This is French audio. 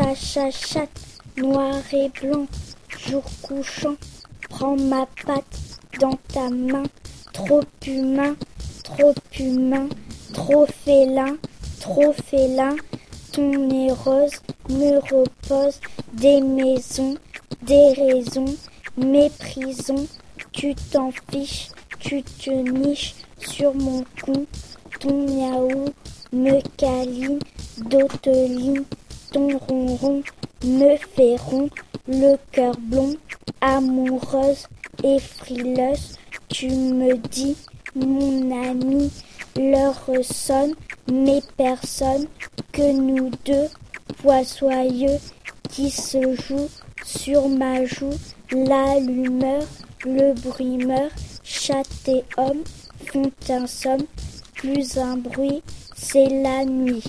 Chat, chat, noir et blanc, jour couchant, prends ma patte dans ta main, trop humain, trop humain, trop félin, trop félin, ton nez rose me repose des maisons, des raisons, méprisons, tu t'en fiches, tu te niches sur mon cou, ton miaou me câline, d'oteline, ton ronron me fait rond, le cœur blond, amoureuse et frileuse, tu me dis, mon ami, l'heure sonne, mais personne que nous deux, soyeux qui se joue sur ma joue, l'allumeur, le brimeur, chat et homme font un somme, plus un bruit, c'est la nuit.